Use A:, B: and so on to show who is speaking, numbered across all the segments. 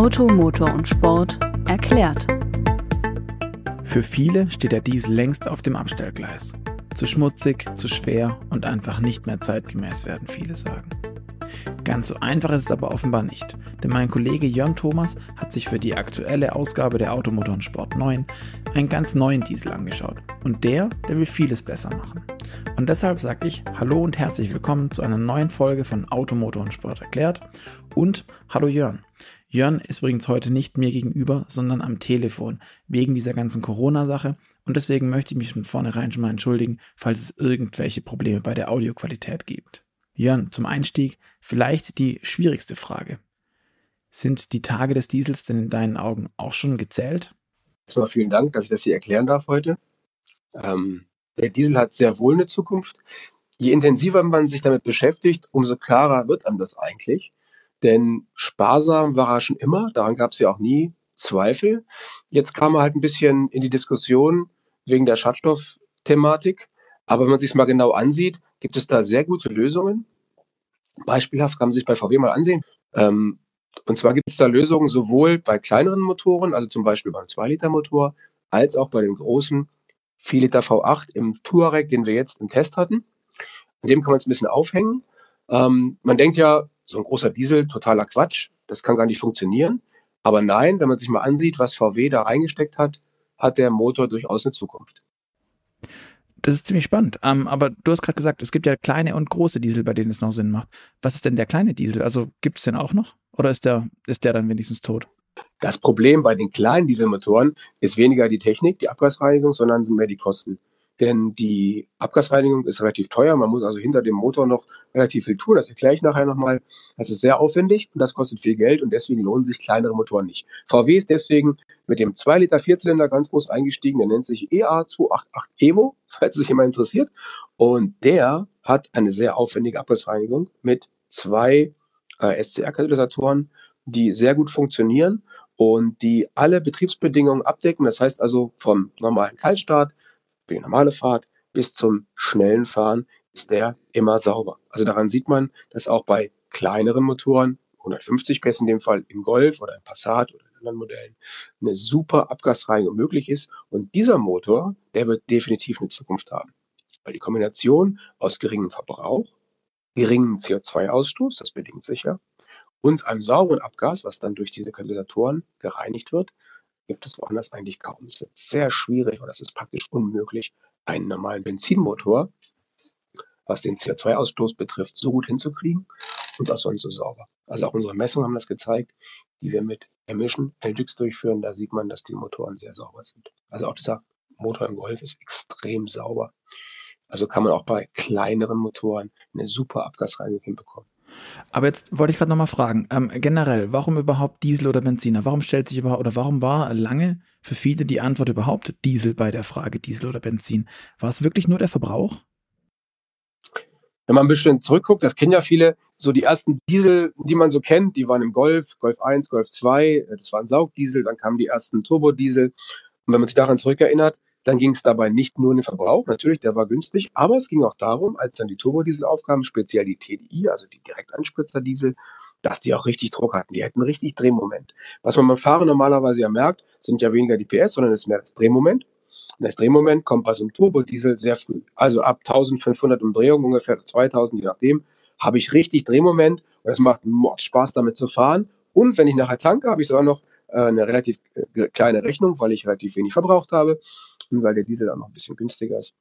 A: Auto, Motor und Sport erklärt.
B: Für viele steht der Diesel längst auf dem Abstellgleis. Zu schmutzig, zu schwer und einfach nicht mehr zeitgemäß werden viele sagen. Ganz so einfach ist es aber offenbar nicht, denn mein Kollege Jörn Thomas hat sich für die aktuelle Ausgabe der Automotor und Sport 9 einen ganz neuen Diesel angeschaut. Und der, der will vieles besser machen. Und deshalb sage ich Hallo und herzlich willkommen zu einer neuen Folge von Automotor und Sport erklärt und Hallo Jörn. Jörn ist übrigens heute nicht mir gegenüber, sondern am Telefon, wegen dieser ganzen Corona-Sache. Und deswegen möchte ich mich von vornherein schon mal entschuldigen, falls es irgendwelche Probleme bei der Audioqualität gibt. Jörn, zum Einstieg vielleicht die schwierigste Frage. Sind die Tage des Diesels denn in deinen Augen auch schon gezählt?
C: Erstmal vielen Dank, dass ich das hier erklären darf heute. Ähm, der Diesel hat sehr wohl eine Zukunft. Je intensiver man sich damit beschäftigt, umso klarer wird einem das eigentlich. Denn sparsam war er schon immer, daran gab es ja auch nie Zweifel. Jetzt kam er halt ein bisschen in die Diskussion wegen der Schadstoffthematik. Aber wenn man sich mal genau ansieht, gibt es da sehr gute Lösungen. Beispielhaft kann man sich bei VW mal ansehen. Ähm, und zwar gibt es da Lösungen sowohl bei kleineren Motoren, also zum Beispiel beim 2-Liter-Motor, als auch bei dem großen 4 Liter V8 im Touareg, den wir jetzt im Test hatten. An dem kann man es ein bisschen aufhängen. Ähm, man denkt ja, so ein großer Diesel, totaler Quatsch, das kann gar nicht funktionieren. Aber nein, wenn man sich mal ansieht, was VW da reingesteckt hat, hat der Motor durchaus eine Zukunft.
B: Das ist ziemlich spannend. Ähm, aber du hast gerade gesagt, es gibt ja kleine und große Diesel, bei denen es noch Sinn macht. Was ist denn der kleine Diesel? Also gibt es den auch noch? Oder ist der, ist der dann wenigstens tot?
C: Das Problem bei den kleinen Dieselmotoren ist weniger die Technik, die Abgasreinigung, sondern sind mehr die Kosten. Denn die Abgasreinigung ist relativ teuer. Man muss also hinter dem Motor noch relativ viel tun. Das erkläre ich nachher nochmal. Das ist sehr aufwendig und das kostet viel Geld und deswegen lohnen sich kleinere Motoren nicht. VW ist deswegen mit dem 2 Liter Vierzylinder ganz groß eingestiegen. Der nennt sich EA288 Evo, falls es sich jemand interessiert. Und der hat eine sehr aufwendige Abgasreinigung mit zwei äh, SCR-Katalysatoren, die sehr gut funktionieren und die alle Betriebsbedingungen abdecken. Das heißt also vom normalen Kaltstart für die normale Fahrt bis zum schnellen Fahren ist der immer sauber. Also daran sieht man, dass auch bei kleineren Motoren, 150 PS in dem Fall im Golf oder im Passat oder in anderen Modellen, eine super Abgasreinigung möglich ist. Und dieser Motor, der wird definitiv eine Zukunft haben. Weil die Kombination aus geringem Verbrauch, geringem CO2-Ausstoß, das bedingt sich ja, und einem sauberen Abgas, was dann durch diese Katalysatoren gereinigt wird, gibt es woanders eigentlich kaum. Es wird sehr schwierig oder es ist praktisch unmöglich, einen normalen Benzinmotor, was den CO2-Ausstoß betrifft, so gut hinzukriegen und auch sonst so sauber. Also auch unsere Messungen haben das gezeigt, die wir mit Emission Helix durchführen. Da sieht man, dass die Motoren sehr sauber sind. Also auch dieser Motor im Golf ist extrem sauber. Also kann man auch bei kleineren Motoren eine super Abgasreinigung hinbekommen.
B: Aber jetzt wollte ich gerade nochmal fragen, ähm, generell, warum überhaupt Diesel oder Benziner? Warum stellt sich überhaupt, oder warum war lange für viele die Antwort überhaupt Diesel bei der Frage Diesel oder Benzin? War es wirklich nur der Verbrauch?
C: Wenn man ein bisschen zurückguckt, das kennen ja viele, so die ersten Diesel, die man so kennt, die waren im Golf, Golf 1, Golf 2, das waren Saugdiesel, dann kamen die ersten Turbodiesel. Und wenn man sich daran zurückerinnert, dann ging es dabei nicht nur um den Verbrauch, natürlich, der war günstig, aber es ging auch darum, als dann die Turbodiesel aufkamen, speziell die TDI, also die Direktanspritzerdiesel, dass die auch richtig Druck hatten. Die hätten richtig Drehmoment. Was man beim Fahren normalerweise ja merkt, sind ja weniger die PS, sondern es ist mehr das Drehmoment. Und das Drehmoment kommt bei so einem Turbodiesel sehr früh. Also ab 1500 Umdrehungen, ungefähr 2000, je nachdem, habe ich richtig Drehmoment und es macht Mord Spaß damit zu fahren. Und wenn ich nachher tanke, habe ich sogar noch äh, eine relativ äh, kleine Rechnung, weil ich relativ wenig verbraucht habe und weil der Diesel dann noch ein bisschen günstiger ist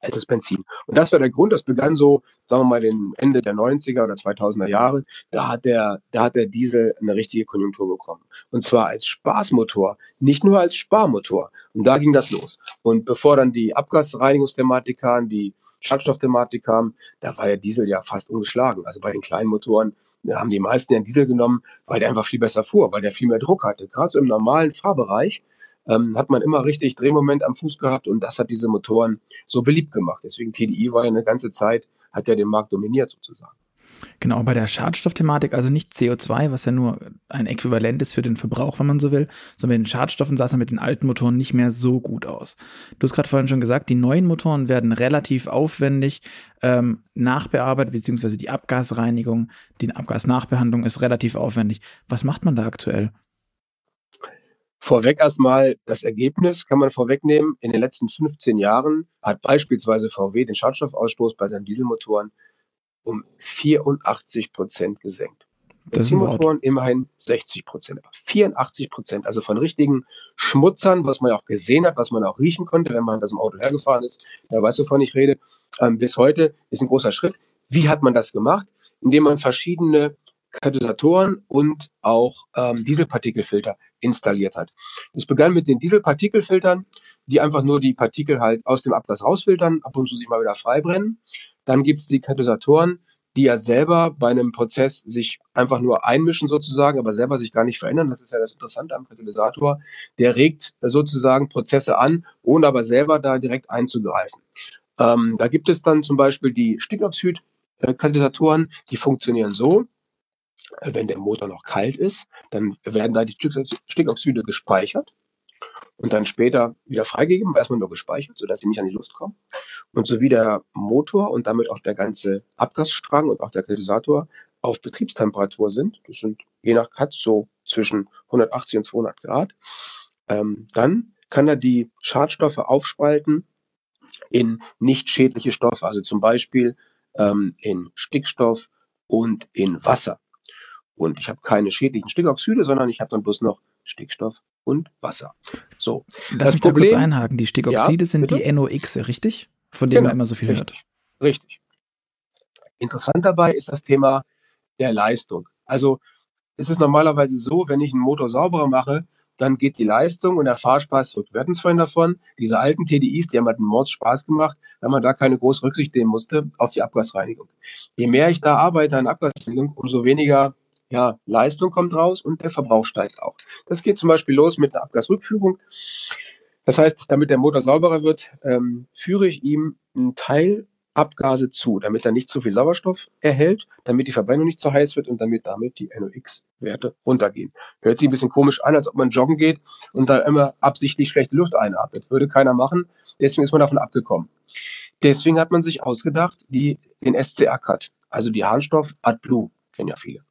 C: als das Benzin. Und das war der Grund, das begann so, sagen wir mal, den Ende der 90er oder 2000er Jahre. Da hat der, da hat der Diesel eine richtige Konjunktur bekommen. Und zwar als Spaßmotor, nicht nur als Sparmotor. Und da ging das los. Und bevor dann die Abgasreinigungsthematik kam, die Schadstoffthematik kam, da war der Diesel ja fast ungeschlagen. Also bei den kleinen Motoren haben die meisten den Diesel genommen, weil der einfach viel besser fuhr, weil der viel mehr Druck hatte. Gerade so im normalen Fahrbereich ähm, hat man immer richtig Drehmoment am Fuß gehabt und das hat diese Motoren so beliebt gemacht. Deswegen TDI war ja eine ganze Zeit, hat ja den Markt dominiert sozusagen.
B: Genau, bei der Schadstoffthematik, also nicht CO2, was ja nur ein Äquivalent ist für den Verbrauch, wenn man so will, sondern mit den Schadstoffen sah es mit den alten Motoren nicht mehr so gut aus. Du hast gerade vorhin schon gesagt, die neuen Motoren werden relativ aufwendig ähm, nachbearbeitet, beziehungsweise die Abgasreinigung, die Abgasnachbehandlung ist relativ aufwendig. Was macht man da aktuell?
C: Vorweg erstmal das Ergebnis kann man vorwegnehmen. In den letzten 15 Jahren hat beispielsweise VW den Schadstoffausstoß bei seinen Dieselmotoren um 84 Prozent gesenkt. Benzinmotoren immerhin 60 Prozent, 84 Prozent, also von richtigen Schmutzern, was man auch gesehen hat, was man auch riechen konnte, wenn man das im Auto hergefahren ist, da weißt du, wovon ich rede, ähm, bis heute ist ein großer Schritt. Wie hat man das gemacht? Indem man verschiedene Katalysatoren und auch ähm, Dieselpartikelfilter installiert hat. Es begann mit den Dieselpartikelfiltern, die einfach nur die Partikel halt aus dem Abgas rausfiltern, ab und zu sich mal wieder freibrennen. Dann gibt es die Katalysatoren, die ja selber bei einem Prozess sich einfach nur einmischen sozusagen, aber selber sich gar nicht verändern. Das ist ja das Interessante am Katalysator. Der regt sozusagen Prozesse an, ohne aber selber da direkt einzugreifen. Ähm, da gibt es dann zum Beispiel die Stickoxid-Katalysatoren, die funktionieren so. Wenn der Motor noch kalt ist, dann werden da die Stickoxide gespeichert und dann später wieder freigegeben, erstmal nur gespeichert, sodass sie nicht an die Luft kommen. Und so wie der Motor und damit auch der ganze Abgasstrang und auch der Katalysator auf Betriebstemperatur sind, das sind je nach Cut so zwischen 180 und 200 Grad, ähm, dann kann er die Schadstoffe aufspalten in nicht schädliche Stoffe, also zum Beispiel ähm, in Stickstoff und in Wasser. Und ich habe keine schädlichen Stickoxide, sondern ich habe dann bloß noch Stickstoff und Wasser. So.
B: Lass das mich Problem, da kurz einhaken. Die Stickoxide ja, sind die NOx, richtig? Von denen genau, man immer so viel
C: richtig,
B: hört.
C: Richtig. Interessant dabei ist das Thema der Leistung. Also es ist normalerweise so, wenn ich einen Motor sauberer mache, dann geht die Leistung und der Fahrspaß zurück. Wir hatten es vorhin davon, diese alten TDIs, die haben halt einen Mords Spaß gemacht, weil man da keine große Rücksicht nehmen musste auf die Abgasreinigung. Je mehr ich da arbeite an Abgasreinigung, umso weniger ja, Leistung kommt raus und der Verbrauch steigt auch. Das geht zum Beispiel los mit der Abgasrückführung. Das heißt, damit der Motor sauberer wird, ähm, führe ich ihm einen Teil Abgase zu, damit er nicht zu viel Sauerstoff erhält, damit die Verbrennung nicht zu heiß wird und damit damit die NOx-Werte runtergehen. Hört sich ein bisschen komisch an, als ob man joggen geht und da immer absichtlich schlechte Luft einatmet. Würde keiner machen. Deswegen ist man davon abgekommen. Deswegen hat man sich ausgedacht, die, den SCR-Cut, also die Harnstoff AdBlue, kennen ja viele.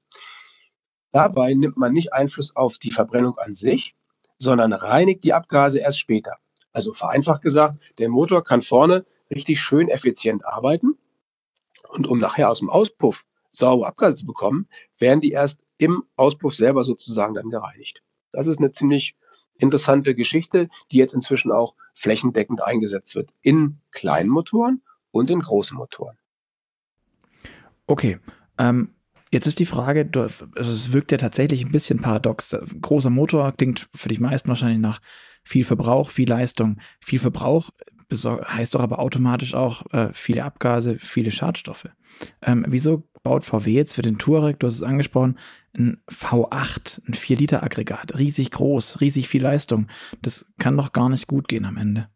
C: Dabei nimmt man nicht Einfluss auf die Verbrennung an sich, sondern reinigt die Abgase erst später. Also vereinfacht gesagt, der Motor kann vorne richtig schön effizient arbeiten und um nachher aus dem Auspuff saubere Abgase zu bekommen, werden die erst im Auspuff selber sozusagen dann gereinigt. Das ist eine ziemlich interessante Geschichte, die jetzt inzwischen auch flächendeckend eingesetzt wird in kleinen Motoren und in großen Motoren.
B: Okay, ähm, Jetzt ist die Frage, also es wirkt ja tatsächlich ein bisschen paradox. Großer Motor klingt für die meisten wahrscheinlich nach viel Verbrauch, viel Leistung. Viel Verbrauch heißt doch aber automatisch auch äh, viele Abgase, viele Schadstoffe. Ähm, wieso baut VW jetzt für den Touareg, du hast es angesprochen, ein V8, ein 4-Liter-Aggregat, riesig groß, riesig viel Leistung. Das kann doch gar nicht gut gehen am Ende.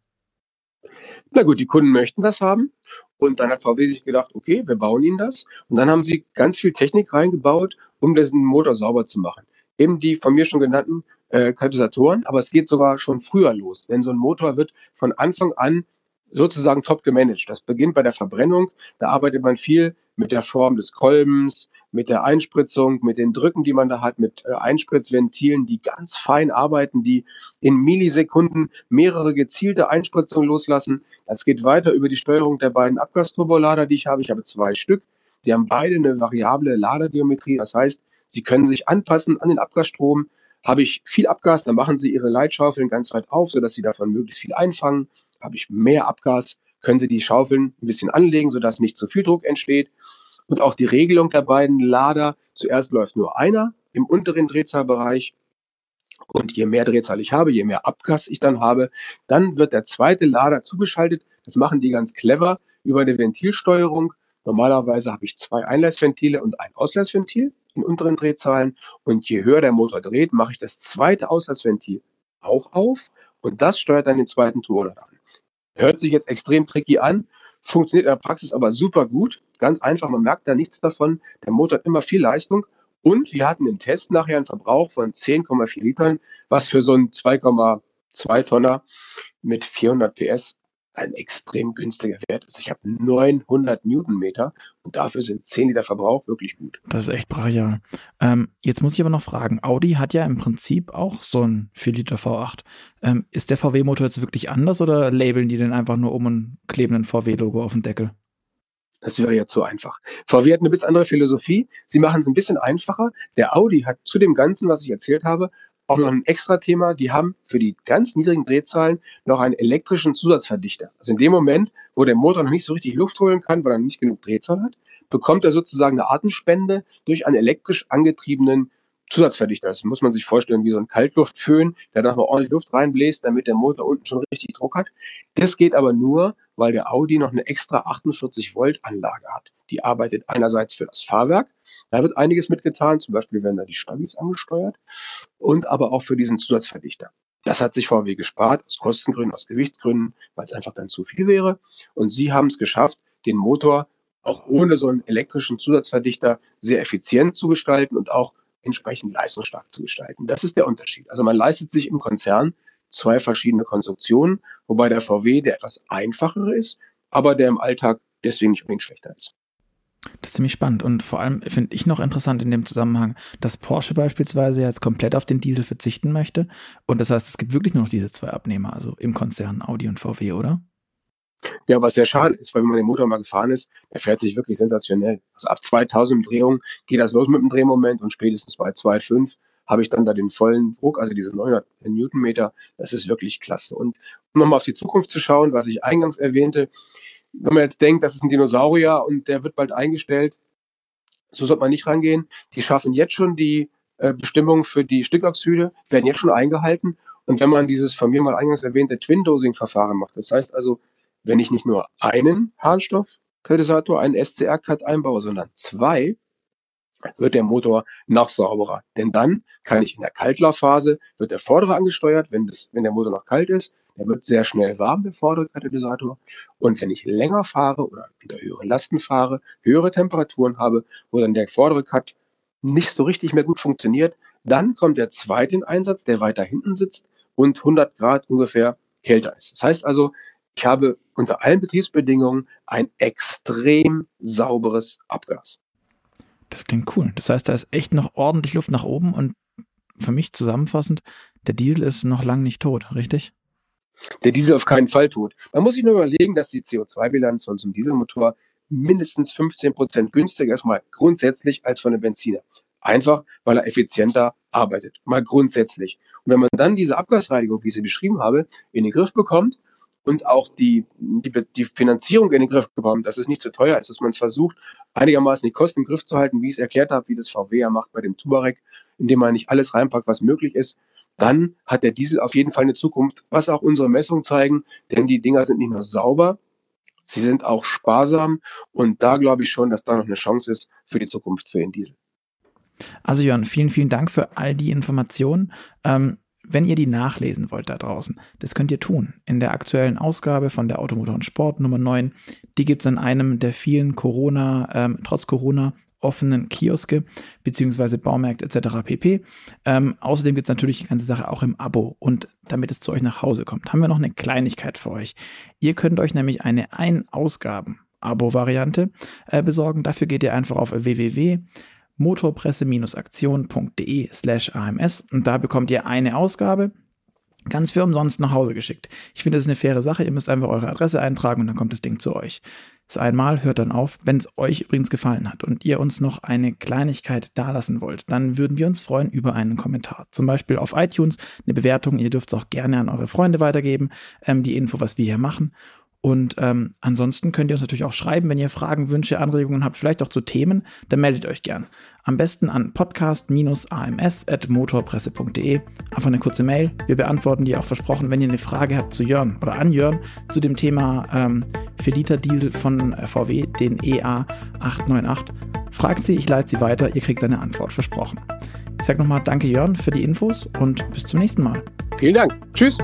C: Na gut, die Kunden möchten das haben. Und dann hat VW sich gedacht, okay, wir bauen ihnen das. Und dann haben sie ganz viel Technik reingebaut, um diesen Motor sauber zu machen. Eben die von mir schon genannten äh, Katalysatoren, aber es geht sogar schon früher los. Denn so ein Motor wird von Anfang an sozusagen top gemanagt. Das beginnt bei der Verbrennung. Da arbeitet man viel mit der Form des Kolbens, mit der Einspritzung, mit den Drücken, die man da hat, mit äh, Einspritzventilen, die ganz fein arbeiten, die in Millisekunden mehrere gezielte Einspritzungen loslassen. Das geht weiter über die Steuerung der beiden Abgasturbolader, die ich habe. Ich habe zwei Stück. Die haben beide eine variable Ladergeometrie. Das heißt, sie können sich anpassen an den Abgasstrom. Habe ich viel Abgas, dann machen sie ihre Leitschaufeln ganz weit auf, sodass sie davon möglichst viel einfangen habe ich mehr Abgas, können Sie die Schaufeln ein bisschen anlegen, sodass nicht zu viel Druck entsteht. Und auch die Regelung der beiden Lader. Zuerst läuft nur einer im unteren Drehzahlbereich. Und je mehr Drehzahl ich habe, je mehr Abgas ich dann habe, dann wird der zweite Lader zugeschaltet. Das machen die ganz clever über eine Ventilsteuerung. Normalerweise habe ich zwei Einlassventile und ein Auslassventil in unteren Drehzahlen. Und je höher der Motor dreht, mache ich das zweite Auslassventil auch auf. Und das steuert dann den zweiten Turbolader an. Hört sich jetzt extrem tricky an. funktioniert in der Praxis aber super gut. Ganz einfach, man merkt da nichts davon. Der Motor hat immer viel Leistung. Und wir hatten im Test nachher einen Verbrauch von 10,4 Litern, was für so einen 2,2 Tonner mit 400 PS ein extrem günstiger Wert ist. Ich habe 900 Newtonmeter und dafür sind 10 Liter Verbrauch wirklich gut.
B: Das ist echt brachial. Ähm, jetzt muss ich aber noch fragen, Audi hat ja im Prinzip auch so einen 4 Liter V8. Ähm, ist der VW-Motor jetzt wirklich anders oder labeln die den einfach nur um und kleben ein VW-Logo auf den Deckel?
C: Das wäre ja zu einfach. VW hat eine bisschen andere Philosophie. Sie machen es ein bisschen einfacher. Der Audi hat zu dem Ganzen, was ich erzählt habe, auch noch ein extra Thema. Die haben für die ganz niedrigen Drehzahlen noch einen elektrischen Zusatzverdichter. Also in dem Moment, wo der Motor noch nicht so richtig Luft holen kann, weil er nicht genug Drehzahl hat, bekommt er sozusagen eine Atemspende durch einen elektrisch angetriebenen Zusatzverdichter. Das muss man sich vorstellen wie so ein Kaltluftföhn, der dann ordentlich Luft reinbläst, damit der Motor unten schon richtig Druck hat. Das geht aber nur, weil der Audi noch eine extra 48 Volt Anlage hat. Die arbeitet einerseits für das Fahrwerk, da wird einiges mitgetan, zum Beispiel werden da die Stabis angesteuert und aber auch für diesen Zusatzverdichter. Das hat sich VW gespart, aus Kostengründen, aus Gewichtsgründen, weil es einfach dann zu viel wäre. Und sie haben es geschafft, den Motor auch ohne so einen elektrischen Zusatzverdichter sehr effizient zu gestalten und auch entsprechend leistungsstark zu gestalten. Das ist der Unterschied. Also man leistet sich im Konzern zwei verschiedene Konstruktionen, wobei der VW der etwas einfachere ist, aber der im Alltag deswegen nicht unbedingt schlechter ist.
B: Das ist ziemlich spannend. Und vor allem finde ich noch interessant in dem Zusammenhang, dass Porsche beispielsweise jetzt komplett auf den Diesel verzichten möchte. Und das heißt, es gibt wirklich nur noch diese zwei Abnehmer, also im Konzern Audi und VW, oder?
C: Ja, was sehr schade ist, weil wenn man den Motor mal gefahren ist, der fährt sich wirklich sensationell. Also ab 2000 Umdrehungen geht das los mit dem Drehmoment und spätestens bei 2,5 habe ich dann da den vollen Druck, also diese 900 Newtonmeter. Das ist wirklich klasse. Und um nochmal auf die Zukunft zu schauen, was ich eingangs erwähnte, wenn man jetzt denkt, das ist ein Dinosaurier und der wird bald eingestellt, so sollte man nicht rangehen. Die schaffen jetzt schon die äh, Bestimmungen für die Stickoxide, werden jetzt schon eingehalten. Und wenn man dieses von mir mal eingangs erwähnte Twin-Dosing-Verfahren macht, das heißt also, wenn ich nicht nur einen Harnstoffkatalysator, einen SCR-Cut einbaue, sondern zwei, wird der Motor noch sauberer. Denn dann kann ich in der Kaltlaufphase, wird der vordere angesteuert, wenn, das, wenn der Motor noch kalt ist, der wird sehr schnell warm, der vordere Katalysator. Und wenn ich länger fahre oder unter höheren Lasten fahre, höhere Temperaturen habe, wo dann der vordere Cut nicht so richtig mehr gut funktioniert, dann kommt der zweite in Einsatz, der weiter hinten sitzt und 100 Grad ungefähr kälter ist. Das heißt also, ich habe unter allen Betriebsbedingungen ein extrem sauberes Abgas.
B: Das klingt cool. Das heißt, da ist echt noch ordentlich Luft nach oben und für mich zusammenfassend, der Diesel ist noch lang nicht tot, richtig?
C: der Diesel auf keinen Fall tut. Man muss sich nur überlegen, dass die CO2-Bilanz von so einem Dieselmotor mindestens 15 Prozent günstiger ist, mal grundsätzlich als von einem Benziner. Einfach, weil er effizienter arbeitet. Mal grundsätzlich. Und wenn man dann diese Abgasreinigung, wie ich sie beschrieben habe, in den Griff bekommt und auch die, die, die Finanzierung in den Griff bekommt, dass es nicht zu so teuer ist, dass man es versucht, einigermaßen die Kosten im Griff zu halten, wie ich es erklärt habe, wie das VW ja macht bei dem Tubarek, indem man nicht alles reinpackt, was möglich ist, dann hat der Diesel auf jeden Fall eine Zukunft, was auch unsere Messungen zeigen, denn die Dinger sind nicht nur sauber, sie sind auch sparsam und da glaube ich schon, dass da noch eine Chance ist für die Zukunft für den Diesel.
B: Also Jörn, vielen, vielen Dank für all die Informationen. Ähm, wenn ihr die nachlesen wollt da draußen, das könnt ihr tun. In der aktuellen Ausgabe von der Automotor und Sport Nummer 9, die gibt es in einem der vielen Corona, ähm, trotz Corona offenen Kioske beziehungsweise Baumärkte etc. pp. Ähm, außerdem gibt es natürlich die ganze Sache auch im Abo und damit es zu euch nach Hause kommt, haben wir noch eine Kleinigkeit für euch. Ihr könnt euch nämlich eine Ein-Ausgaben Abo-Variante äh, besorgen. Dafür geht ihr einfach auf www motorpresse-aktion.de slash AMS und da bekommt ihr eine Ausgabe ganz für umsonst nach Hause geschickt. Ich finde, das ist eine faire Sache. Ihr müsst einfach eure Adresse eintragen und dann kommt das Ding zu euch. Das einmal hört dann auf. Wenn es euch übrigens gefallen hat und ihr uns noch eine Kleinigkeit dalassen wollt, dann würden wir uns freuen über einen Kommentar. Zum Beispiel auf iTunes eine Bewertung. Ihr dürft es auch gerne an eure Freunde weitergeben, ähm, die Info, was wir hier machen. Und ähm, ansonsten könnt ihr uns natürlich auch schreiben, wenn ihr Fragen, Wünsche, Anregungen habt, vielleicht auch zu Themen, dann meldet euch gern. Am besten an podcast-ams.motorpresse.de. Einfach eine kurze Mail. Wir beantworten die auch versprochen, wenn ihr eine Frage habt zu Jörn oder an Jörn zu dem Thema ähm, 4 Liter Diesel von VW, den EA 898. Fragt sie, ich leite sie weiter, ihr kriegt eine Antwort, versprochen. Ich sage nochmal Danke Jörn für die Infos und bis zum nächsten Mal.
C: Vielen Dank. Tschüss.